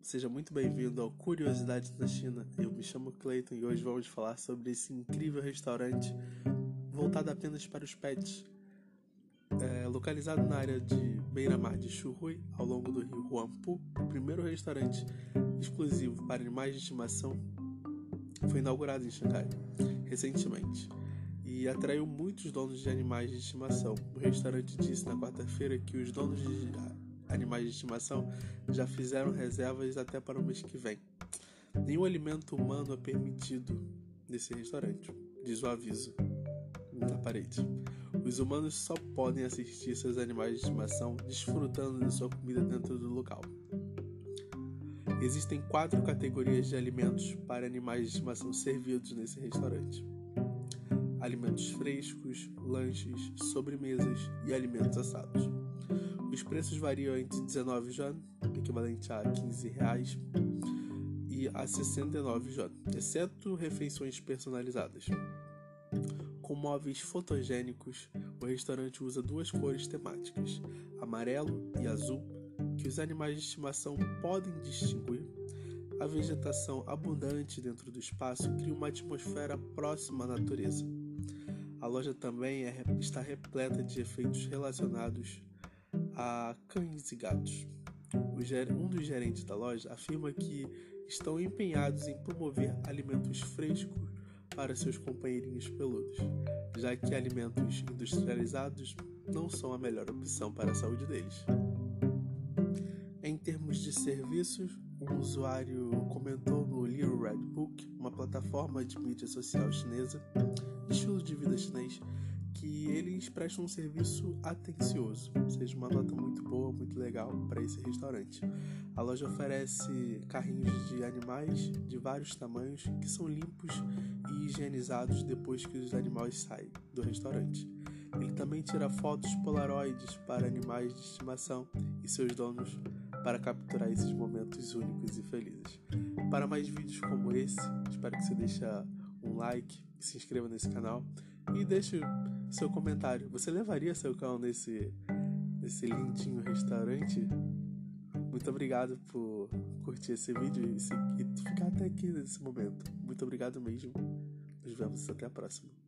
seja muito bem-vindo ao Curiosidades da China. Eu me chamo Clayton e hoje vamos falar sobre esse incrível restaurante voltado apenas para os pets, é, localizado na área de beira-mar de Xuhui, ao longo do rio Huangpu. O primeiro restaurante exclusivo para animais de estimação foi inaugurado em Xangai recentemente e atraiu muitos donos de animais de estimação. O restaurante disse na quarta-feira que os donos de animais de estimação já fizeram reservas até para o mês que vem. Nenhum alimento humano é permitido nesse restaurante, diz o aviso na parede. Os humanos só podem assistir seus animais de estimação desfrutando de sua comida dentro do local. Existem quatro categorias de alimentos para animais de estimação servidos nesse restaurante: alimentos frescos, lanches, sobremesas e alimentos assados. Os preços variam entre 19 yuan, equivalente a 15 reais, e a 69 yuan, exceto refeições personalizadas. Com móveis fotogênicos, o restaurante usa duas cores temáticas, amarelo e azul, que os animais de estimação podem distinguir. A vegetação abundante dentro do espaço cria uma atmosfera próxima à natureza. A loja também é, está repleta de efeitos relacionados a cães e gatos. Um dos gerentes da loja afirma que estão empenhados em promover alimentos frescos para seus companheirinhos peludos, já que alimentos industrializados não são a melhor opção para a saúde deles. Em termos de serviços, um usuário comentou no Little Red Book, uma plataforma de mídia social chinesa, estilo de vida chinês, que eles prestam um serviço atencioso, ou seja, uma nota muito boa, muito legal para esse restaurante. A loja oferece carrinhos de animais de vários tamanhos que são limpos e higienizados depois que os animais saem do restaurante. Ele também tira fotos polaroides para animais de estimação e seus donos para capturar esses momentos únicos e felizes. Para mais vídeos como esse, espero que você deixe um like, se inscreva nesse canal e deixe seu comentário. Você levaria seu cão nesse, nesse lindinho restaurante? Muito obrigado por curtir esse vídeo e, e ficar até aqui nesse momento. Muito obrigado mesmo. Nos vemos até a próxima.